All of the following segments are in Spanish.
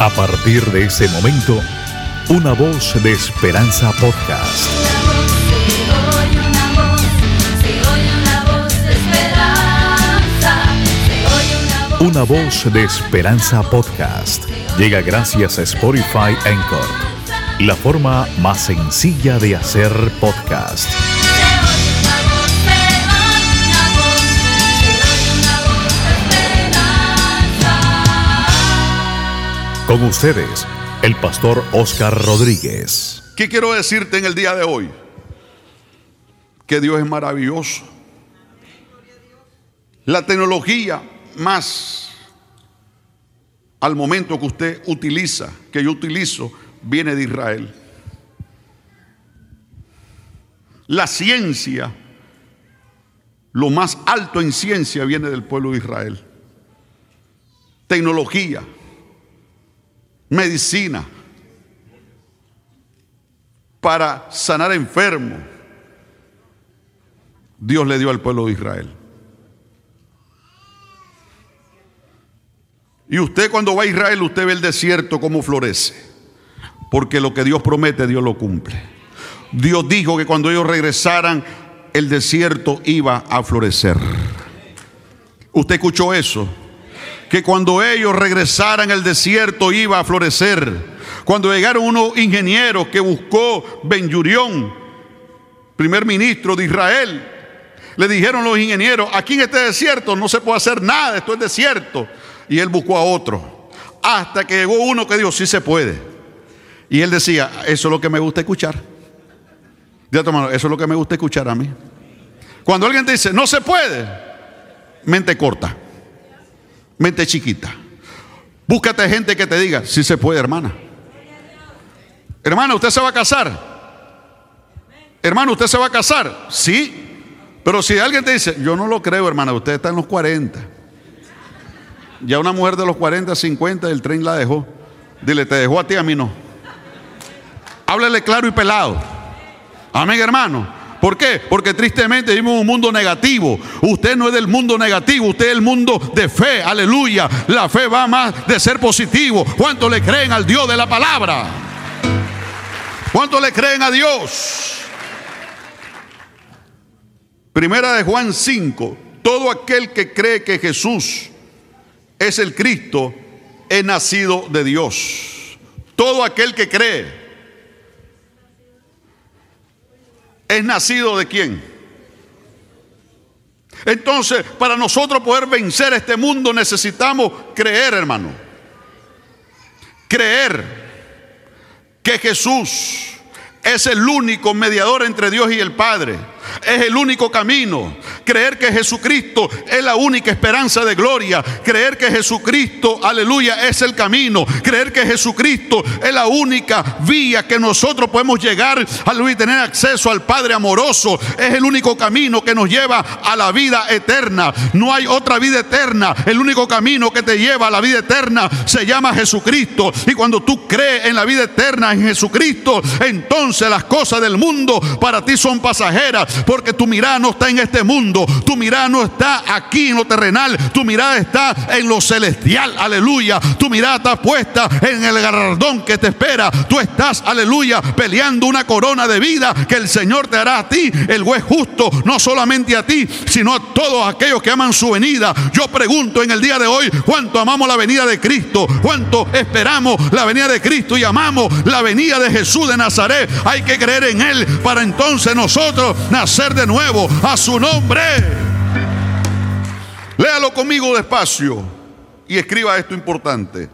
A partir de ese momento, una voz de esperanza podcast. Una voz de esperanza podcast. Llega gracias a Spotify Anchor, la forma más sencilla de hacer podcast. Con ustedes, el pastor Oscar Rodríguez. ¿Qué quiero decirte en el día de hoy? Que Dios es maravilloso. La tecnología más al momento que usted utiliza, que yo utilizo, viene de Israel. La ciencia, lo más alto en ciencia viene del pueblo de Israel. Tecnología, medicina, para sanar enfermos. Dios le dio al pueblo de Israel. Y usted cuando va a Israel, usted ve el desierto cómo florece. Porque lo que Dios promete, Dios lo cumple. Dios dijo que cuando ellos regresaran, el desierto iba a florecer. ¿Usted escuchó eso? Que cuando ellos regresaran, el desierto iba a florecer. Cuando llegaron unos ingenieros que buscó Ben Gurión, primer ministro de Israel, le dijeron los ingenieros, aquí en este desierto no se puede hacer nada, esto es desierto. Y él buscó a otro. Hasta que llegó uno que dijo, sí se puede. Y él decía, eso es lo que me gusta escuchar. Dile a tu hermano, eso es lo que me gusta escuchar a mí. Cuando alguien te dice, no se puede, mente corta, mente chiquita. Búscate gente que te diga, sí se puede, hermana. Hermana, ¿usted se va a casar? Hermano, ¿usted se va a casar? Sí. Pero si alguien te dice, yo no lo creo, hermana, usted está en los 40. Ya una mujer de los 40, 50, el tren la dejó. Dile, te dejó a ti, a mí no. Háblele claro y pelado. Amén, hermano. ¿Por qué? Porque tristemente vivimos en un mundo negativo. Usted no es del mundo negativo, usted es del mundo de fe. Aleluya. La fe va más de ser positivo. ¿Cuánto le creen al Dios de la palabra? ¿Cuánto le creen a Dios? Primera de Juan 5. Todo aquel que cree que Jesús es el Cristo es nacido de Dios. Todo aquel que cree es nacido de quién? Entonces, para nosotros poder vencer este mundo necesitamos creer, hermano. Creer que Jesús es el único mediador entre Dios y el Padre. Es el único camino. Creer que Jesucristo es la única esperanza de gloria. Creer que Jesucristo, aleluya, es el camino. Creer que Jesucristo es la única vía que nosotros podemos llegar, aleluya, y tener acceso al Padre amoroso. Es el único camino que nos lleva a la vida eterna. No hay otra vida eterna. El único camino que te lleva a la vida eterna se llama Jesucristo. Y cuando tú crees en la vida eterna en Jesucristo, entonces las cosas del mundo para ti son pasajeras porque tu mirada no está en este mundo, tu mirada no está aquí en lo terrenal, tu mirada está en lo celestial, aleluya, tu mirada está puesta en el galardón que te espera, tú estás, aleluya, peleando una corona de vida que el Señor te hará a ti, el juez justo, no solamente a ti, sino a todos aquellos que aman su venida. Yo pregunto en el día de hoy, ¿cuánto amamos la venida de Cristo? ¿Cuánto esperamos la venida de Cristo y amamos la venida de Jesús de Nazaret? Hay que creer en Él para entonces nosotros nacer de nuevo a su nombre. Léalo conmigo despacio y escriba esto importante.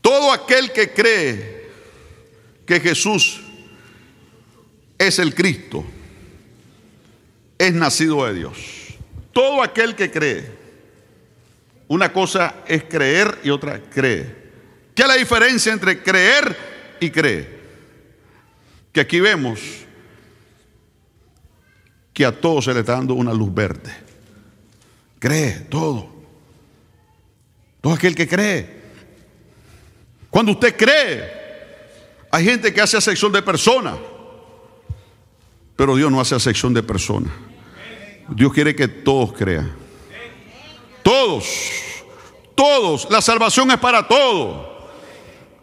Todo aquel que cree que Jesús es el Cristo es nacido de Dios. Todo aquel que cree. Una cosa es creer y otra cree. ¿Qué es la diferencia entre creer y creer? Que aquí vemos que a todos se le está dando una luz verde. Cree todo. Todo aquel que cree. Cuando usted cree, hay gente que hace acepción de personas, pero Dios no hace acepción de personas. Dios quiere que todos crean. Todos, Todos. La salvación es para todos.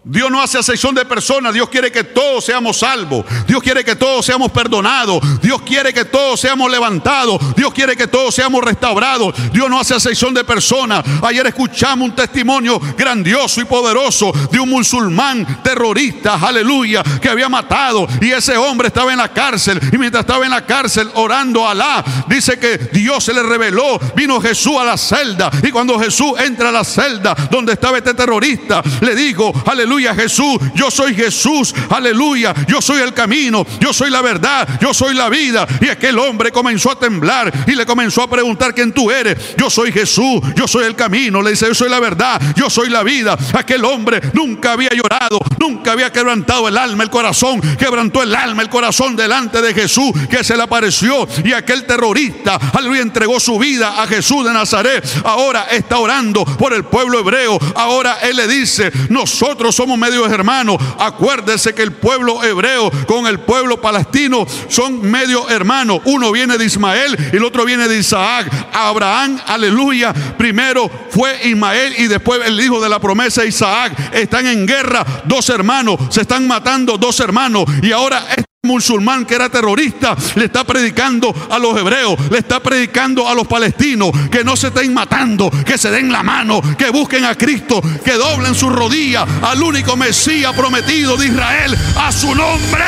Dios no hace acepción de personas, Dios quiere que todos seamos salvos, Dios quiere que todos seamos perdonados, Dios quiere que todos seamos levantados, Dios quiere que todos seamos restaurados, Dios no hace acepción de personas. Ayer escuchamos un testimonio grandioso y poderoso de un musulmán terrorista, aleluya, que había matado. Y ese hombre estaba en la cárcel. Y mientras estaba en la cárcel orando a Alá, dice que Dios se le reveló, vino Jesús a la celda. Y cuando Jesús entra a la celda donde estaba este terrorista, le dijo, aleluya, Jesús, yo soy Jesús, aleluya, yo soy el camino, yo soy la verdad, yo soy la vida. Y aquel hombre comenzó a temblar y le comenzó a preguntar quién tú eres. Yo soy Jesús, yo soy el camino, le dice, yo soy la verdad, yo soy la vida. Aquel hombre nunca había llorado, nunca había quebrantado el alma, el corazón, quebrantó el alma, el corazón delante de Jesús que se le apareció. Y aquel terrorista, aleluya, entregó su vida a Jesús de Nazaret. Ahora está orando por el pueblo hebreo. Ahora él le dice, nosotros somos somos medios hermanos. Acuérdese que el pueblo hebreo con el pueblo palestino son medio hermanos. Uno viene de Ismael y el otro viene de Isaac. Abraham, aleluya, primero fue Ismael y después el hijo de la promesa Isaac. Están en guerra dos hermanos, se están matando dos hermanos y ahora musulmán que era terrorista le está predicando a los hebreos, le está predicando a los palestinos que no se estén matando, que se den la mano, que busquen a Cristo, que doblen su rodilla al único Mesías prometido de Israel, a su nombre.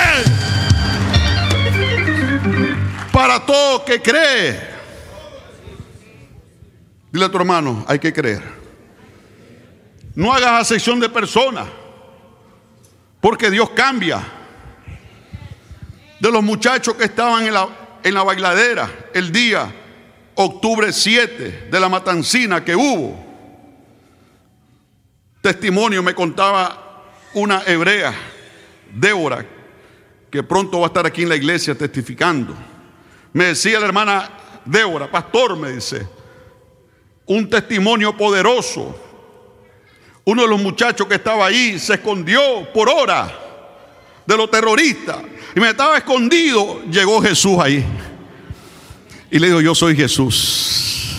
Para todo que cree. Dile a tu hermano, hay que creer. No hagas acepción de personas, porque Dios cambia de los muchachos que estaban en la, en la bailadera el día octubre 7 de la matancina que hubo. Testimonio me contaba una hebrea, Débora, que pronto va a estar aquí en la iglesia testificando. Me decía la hermana Débora, pastor, me dice, un testimonio poderoso. Uno de los muchachos que estaba ahí se escondió por hora de los terroristas y me estaba escondido, llegó Jesús ahí. Y le digo, yo soy Jesús.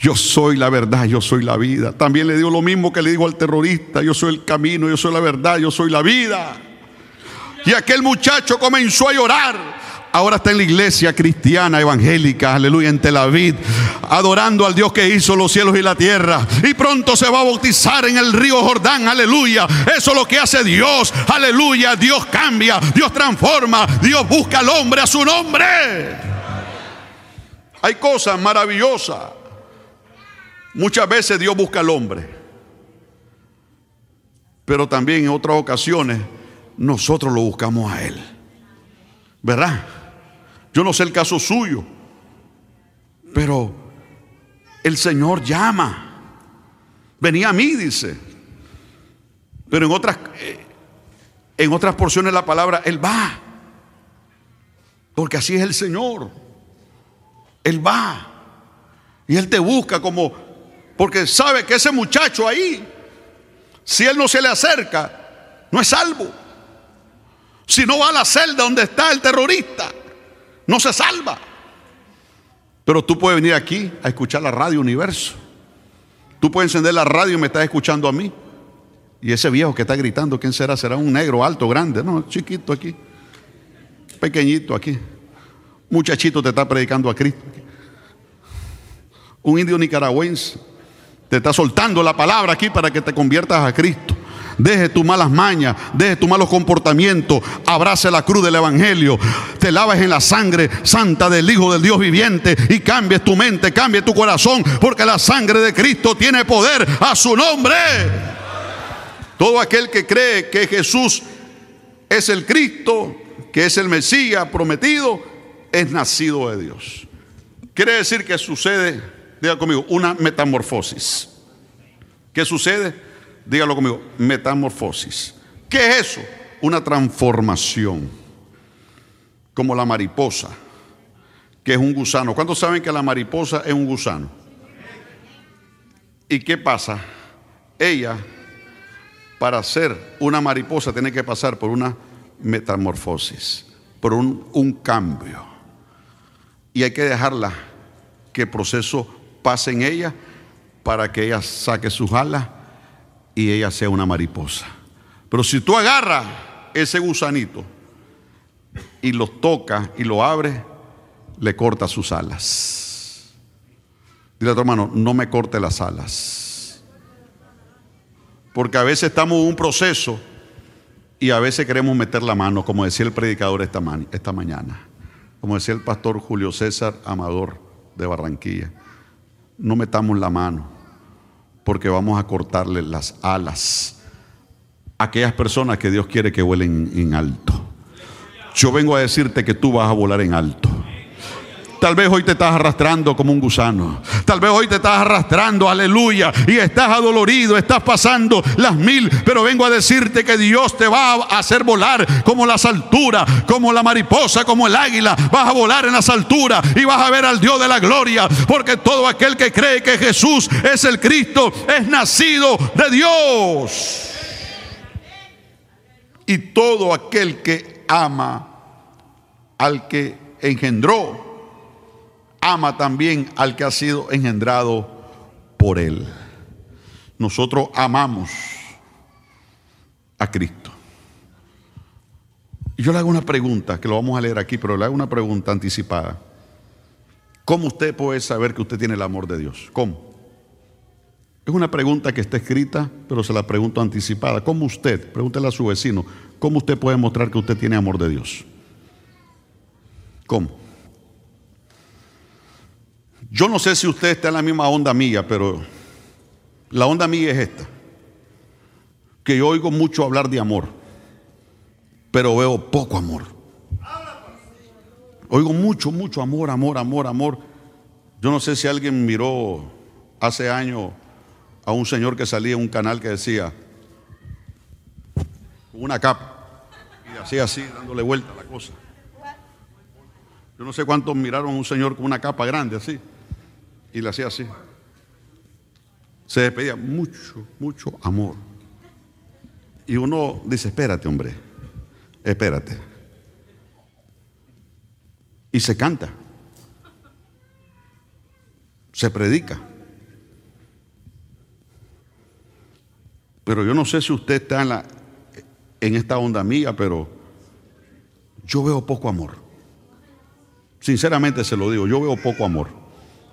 Yo soy la verdad, yo soy la vida. También le digo lo mismo que le digo al terrorista, yo soy el camino, yo soy la verdad, yo soy la vida. Y aquel muchacho comenzó a llorar. Ahora está en la iglesia cristiana evangélica, aleluya, en Tel Aviv, adorando al Dios que hizo los cielos y la tierra. Y pronto se va a bautizar en el río Jordán, aleluya. Eso es lo que hace Dios, aleluya. Dios cambia, Dios transforma, Dios busca al hombre a su nombre. Hay cosas maravillosas. Muchas veces Dios busca al hombre. Pero también en otras ocasiones nosotros lo buscamos a Él. ¿Verdad? Yo no sé el caso suyo, pero el Señor llama. Venía a mí, dice. Pero en otras, eh, en otras porciones de la palabra, Él va. Porque así es el Señor. Él va. Y Él te busca como, porque sabe que ese muchacho ahí, si Él no se le acerca, no es salvo. Si no va a la celda donde está el terrorista, no se salva. Pero tú puedes venir aquí a escuchar la radio Universo. Tú puedes encender la radio y me estás escuchando a mí. Y ese viejo que está gritando, ¿quién será? ¿Será un negro alto, grande? No, chiquito aquí. Pequeñito aquí. Muchachito te está predicando a Cristo. Un indio nicaragüense te está soltando la palabra aquí para que te conviertas a Cristo. Deje tus malas mañas, deje tus malos comportamientos, abrace la cruz del Evangelio, te laves en la sangre santa del Hijo del Dios viviente y cambies tu mente, cambie tu corazón, porque la sangre de Cristo tiene poder a su nombre. Todo aquel que cree que Jesús es el Cristo, que es el Mesías prometido, es nacido de Dios. Quiere decir que sucede, diga conmigo, una metamorfosis. ¿Qué sucede? Dígalo conmigo, metamorfosis. ¿Qué es eso? Una transformación. Como la mariposa, que es un gusano. ¿Cuántos saben que la mariposa es un gusano? ¿Y qué pasa? Ella, para ser una mariposa, tiene que pasar por una metamorfosis, por un, cambio. Y hay que dejarla que el proceso pase en ella para que ella saque sus alas y ella sea una mariposa. Pero si tú agarras ese gusanito y lo tocas y lo abres, le corta sus alas. Dile a tu hermano, no me corte las alas. Porque a veces estamos en un proceso y a veces queremos meter la mano, como decía el predicador esta, esta mañana, como decía el pastor Julio César Amador de Barranquilla. No metamos la mano, porque vamos a cortarle las alas a aquellas personas que Dios quiere que vuelen en alto. Yo vengo a decirte que tú vas a volar en alto. Tal vez hoy te estás arrastrando como un gusano. Tal vez hoy te estás arrastrando, aleluya, y estás adolorido, estás pasando las mil. Pero vengo a decirte que Dios te va a hacer volar como las alturas, como la mariposa, como el águila. Vas a volar en las alturas y vas a ver al Dios de la gloria. Porque todo aquel que cree que Jesús es el Cristo es nacido de Dios. Y todo aquel que ama al que engendró, ama también al que ha sido engendrado por él. Nosotros amamos a Cristo. Y yo le hago una pregunta, que lo vamos a leer aquí, pero le hago una pregunta anticipada. ¿Cómo usted puede saber que usted tiene el amor de Dios? ¿Cómo? Es una pregunta que está escrita, pero se la pregunto anticipada. ¿Cómo usted, pregúntele a su vecino, cómo usted puede mostrar que usted tiene amor de Dios? ¿Cómo? Yo no sé si usted está en la misma onda mía, pero la onda mía es esta. Que yo oigo mucho hablar de amor, pero veo poco amor. Oigo mucho, mucho amor, amor, amor, amor. Yo no sé si alguien miró hace años a un señor que salía en un canal que decía, una capa, y hacía así, dándole vuelta a la cosa. Yo no sé cuántos miraron a un señor con una capa grande así, y le hacía así. Se despedía mucho, mucho amor. Y uno dice, espérate, hombre, espérate. Y se canta, se predica. Pero yo no sé si usted está en, en esta onda mía, pero yo veo poco amor. Sinceramente se lo digo, yo veo poco amor.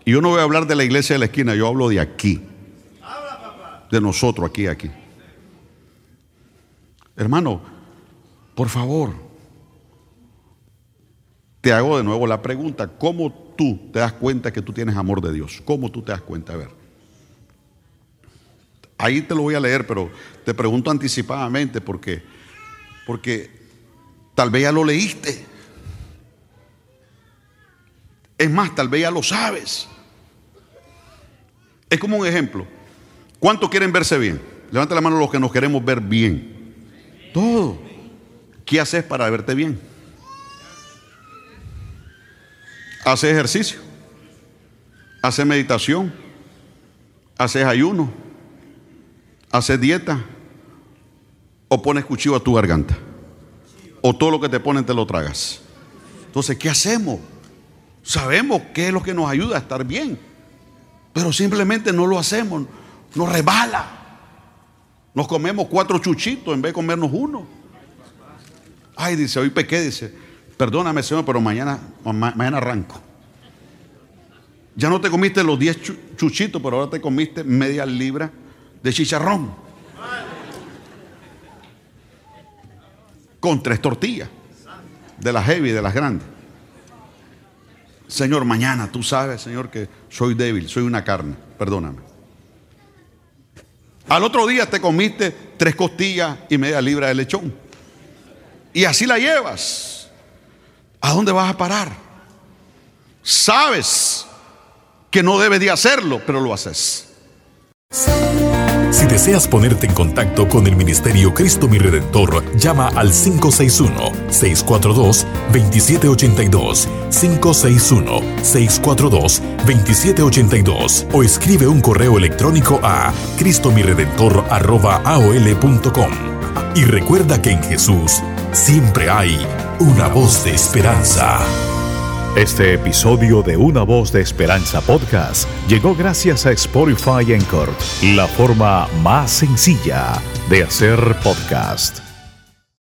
Y yo no voy a hablar de la iglesia de la esquina, yo hablo de aquí. De nosotros aquí, aquí. Hermano, por favor, te hago de nuevo la pregunta, ¿cómo tú te das cuenta que tú tienes amor de Dios? ¿Cómo tú te das cuenta? A ver. Ahí te lo voy a leer, pero te pregunto anticipadamente porque, porque tal vez ya lo leíste. Es más, tal vez ya lo sabes. Es como un ejemplo. ¿Cuántos quieren verse bien? Levanta la mano los que nos queremos ver bien. Todo. ¿Qué haces para verte bien? Haces ejercicio. Haces meditación. Haces ayuno. Haces dieta. O pones cuchillo a tu garganta. O todo lo que te ponen te lo tragas. Entonces, ¿qué hacemos? Sabemos qué es lo que nos ayuda a estar bien. Pero simplemente no lo hacemos. Nos rebala. Nos comemos cuatro chuchitos en vez de comernos uno. Ay, dice, hoy pequé, dice, perdóname, Señor, pero mañana, ma- mañana arranco. Ya no te comiste los 10 chu- chuchitos, pero ahora te comiste media libra de chicharrón. Con tres tortillas. De las heavy, de las grandes. Señor, mañana tú sabes, Señor, que soy débil, soy una carne. Perdóname. Al otro día te comiste tres costillas y media libra de lechón. Y así la llevas. ¿A dónde vas a parar? Sabes que no debes de hacerlo, pero lo haces. Si deseas ponerte en contacto con el Ministerio Cristo Mi Redentor, llama al 561-642-2782, 561-642-2782 o escribe un correo electrónico a cristomiredentor.aol.com. Y recuerda que en Jesús siempre hay una voz de esperanza. Este episodio de Una Voz de Esperanza Podcast llegó gracias a Spotify Encore, la forma más sencilla de hacer podcast.